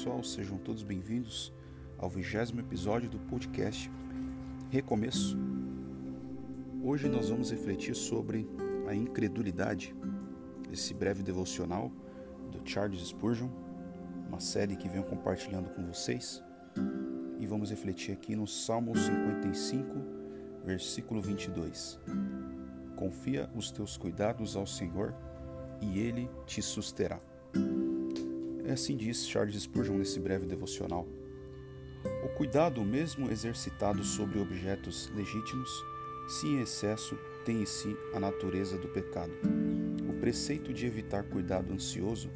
pessoal, sejam todos bem-vindos ao vigésimo episódio do podcast Recomeço. Hoje nós vamos refletir sobre a incredulidade, esse breve devocional do Charles Spurgeon, uma série que venho compartilhando com vocês, e vamos refletir aqui no Salmo 55, versículo 22. Confia os teus cuidados ao Senhor e ele te susterá. É assim diz Charles Spurgeon nesse breve devocional. O cuidado, mesmo exercitado sobre objetos legítimos, se em excesso tem em si a natureza do pecado. O preceito de evitar cuidado ansioso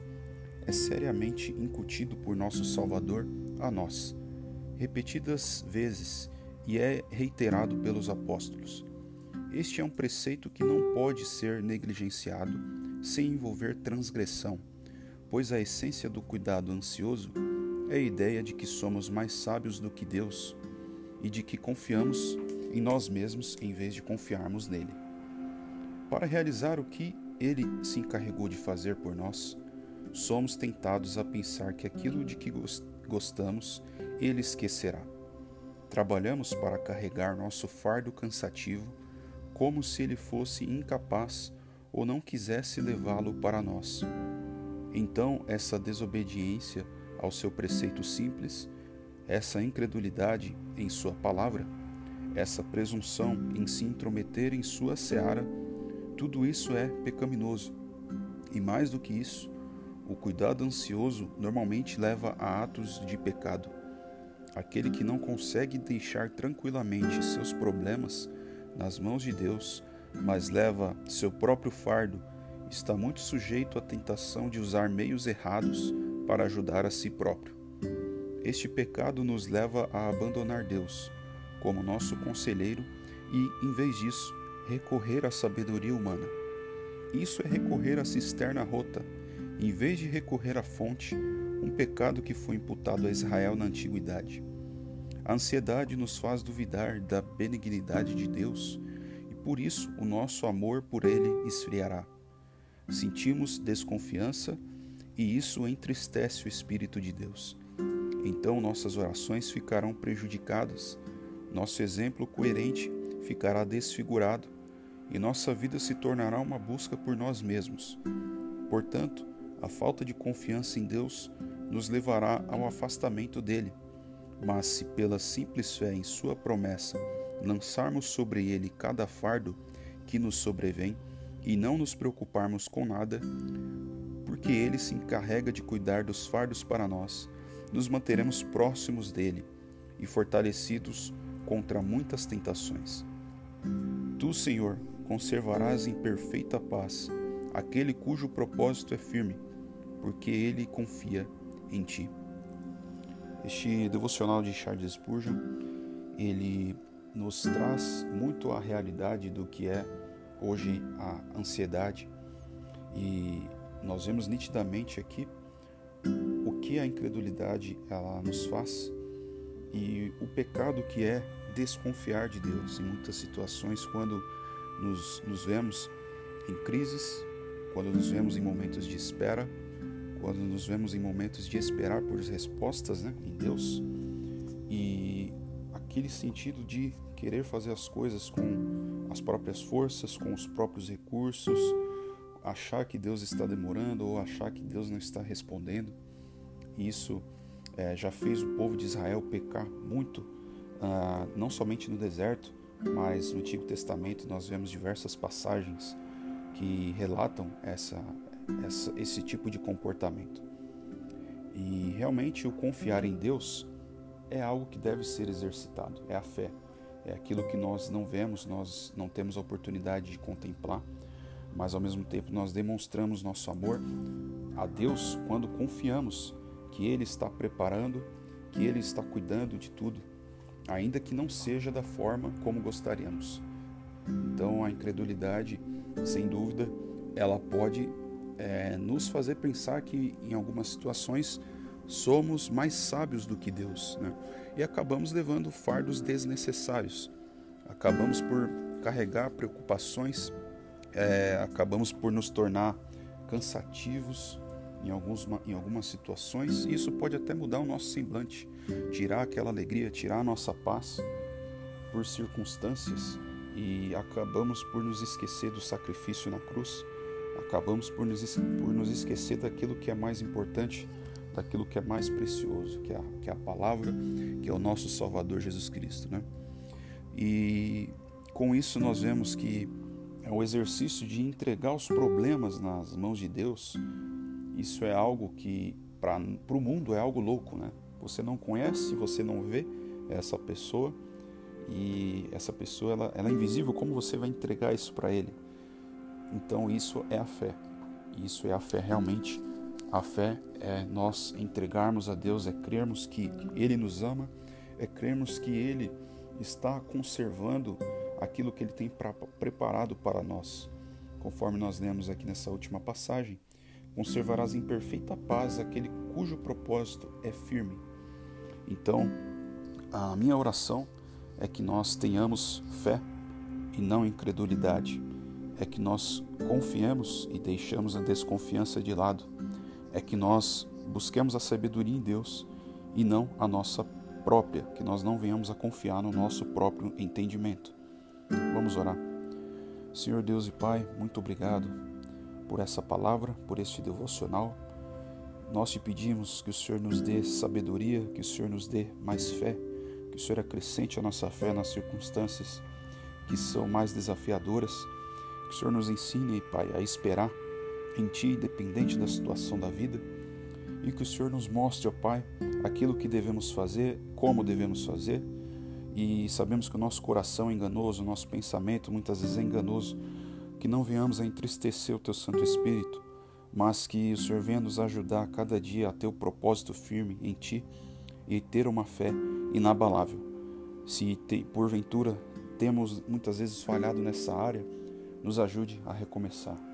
é seriamente incutido por nosso Salvador a nós, repetidas vezes, e é reiterado pelos apóstolos. Este é um preceito que não pode ser negligenciado sem envolver transgressão pois a essência do cuidado ansioso é a ideia de que somos mais sábios do que Deus e de que confiamos em nós mesmos em vez de confiarmos nele. Para realizar o que ele se encarregou de fazer por nós, somos tentados a pensar que aquilo de que gostamos ele esquecerá. Trabalhamos para carregar nosso fardo cansativo como se ele fosse incapaz ou não quisesse levá-lo para nós. Então, essa desobediência ao seu preceito simples, essa incredulidade em Sua palavra, essa presunção em se intrometer em Sua seara, tudo isso é pecaminoso. E mais do que isso, o cuidado ansioso normalmente leva a atos de pecado. Aquele que não consegue deixar tranquilamente seus problemas nas mãos de Deus, mas leva seu próprio fardo está muito sujeito à tentação de usar meios errados para ajudar a si próprio. Este pecado nos leva a abandonar Deus como nosso conselheiro e, em vez disso, recorrer à sabedoria humana. Isso é recorrer à cisterna rota, em vez de recorrer à fonte, um pecado que foi imputado a Israel na antiguidade. A ansiedade nos faz duvidar da benignidade de Deus e por isso o nosso amor por Ele esfriará sentimos desconfiança e isso entristece o Espírito de Deus. Então nossas orações ficarão prejudicadas, nosso exemplo coerente ficará desfigurado e nossa vida se tornará uma busca por nós mesmos. Portanto, a falta de confiança em Deus nos levará ao afastamento dele. Mas se pela simples fé em Sua promessa lançarmos sobre ele cada fardo que nos sobrevém, e não nos preocuparmos com nada, porque Ele se encarrega de cuidar dos fardos para nós, nos manteremos próximos dele e fortalecidos contra muitas tentações. Tu, Senhor, conservarás em perfeita paz aquele cujo propósito é firme, porque ele confia em ti. Este devocional de Charles Spurgeon, ele nos traz muito a realidade do que é hoje a ansiedade. E nós vemos nitidamente aqui o que a incredulidade ela nos faz e o pecado que é desconfiar de Deus em muitas situações quando nos, nos vemos em crises, quando nos vemos em momentos de espera, quando nos vemos em momentos de esperar por respostas né, em Deus. E aquele sentido de querer fazer as coisas com as próprias forças, com os próprios recursos, achar que Deus está demorando ou achar que Deus não está respondendo. Isso é, já fez o povo de Israel pecar muito, ah, não somente no deserto, mas no Antigo Testamento nós vemos diversas passagens que relatam essa, essa, esse tipo de comportamento. E realmente o confiar em Deus é algo que deve ser exercitado, é a fé é aquilo que nós não vemos, nós não temos a oportunidade de contemplar, mas ao mesmo tempo nós demonstramos nosso amor a Deus quando confiamos que Ele está preparando, que Ele está cuidando de tudo, ainda que não seja da forma como gostaríamos. Então a incredulidade, sem dúvida, ela pode é, nos fazer pensar que em algumas situações somos mais sábios do que Deus, né? E acabamos levando fardos desnecessários. Acabamos por carregar preocupações, é, acabamos por nos tornar cansativos em, alguns, em algumas situações, e isso pode até mudar o nosso semblante, tirar aquela alegria, tirar a nossa paz por circunstâncias e acabamos por nos esquecer do sacrifício na cruz, acabamos por nos, por nos esquecer daquilo que é mais importante, daquilo que é mais precioso, que é, a, que é a palavra, que é o nosso Salvador Jesus Cristo. Né? E com isso nós vemos que é o exercício de entregar os problemas nas mãos de Deus. Isso é algo que para o mundo é algo louco, né? Você não conhece, você não vê essa pessoa e essa pessoa ela, ela é invisível. Como você vai entregar isso para ele? Então isso é a fé. Isso é a fé realmente. A fé é nós entregarmos a Deus, é crermos que Ele nos ama, é crermos que Ele está conservando aquilo que Ele tem pra, preparado para nós. Conforme nós lemos aqui nessa última passagem, conservarás em perfeita paz aquele cujo propósito é firme. Então, a minha oração é que nós tenhamos fé e não incredulidade, é que nós confiemos e deixamos a desconfiança de lado, é que nós busquemos a sabedoria em Deus e não a nossa própria, que nós não venhamos a confiar no nosso próprio entendimento. Vamos orar. Senhor Deus e Pai, muito obrigado por essa palavra, por este devocional. Nós te pedimos que o Senhor nos dê sabedoria, que o Senhor nos dê mais fé, que o Senhor acrescente a nossa fé nas circunstâncias que são mais desafiadoras, que o Senhor nos ensine, Pai, a esperar em Ti, independente da situação da vida, e que o Senhor nos mostre, ó Pai, aquilo que devemos fazer, como devemos fazer e sabemos que o nosso coração é enganoso, o nosso pensamento muitas vezes é enganoso, que não venhamos a entristecer o Teu Santo Espírito, mas que o Senhor venha nos ajudar a cada dia a ter o propósito firme em Ti e ter uma fé inabalável. Se te, porventura temos muitas vezes falhado nessa área, nos ajude a recomeçar.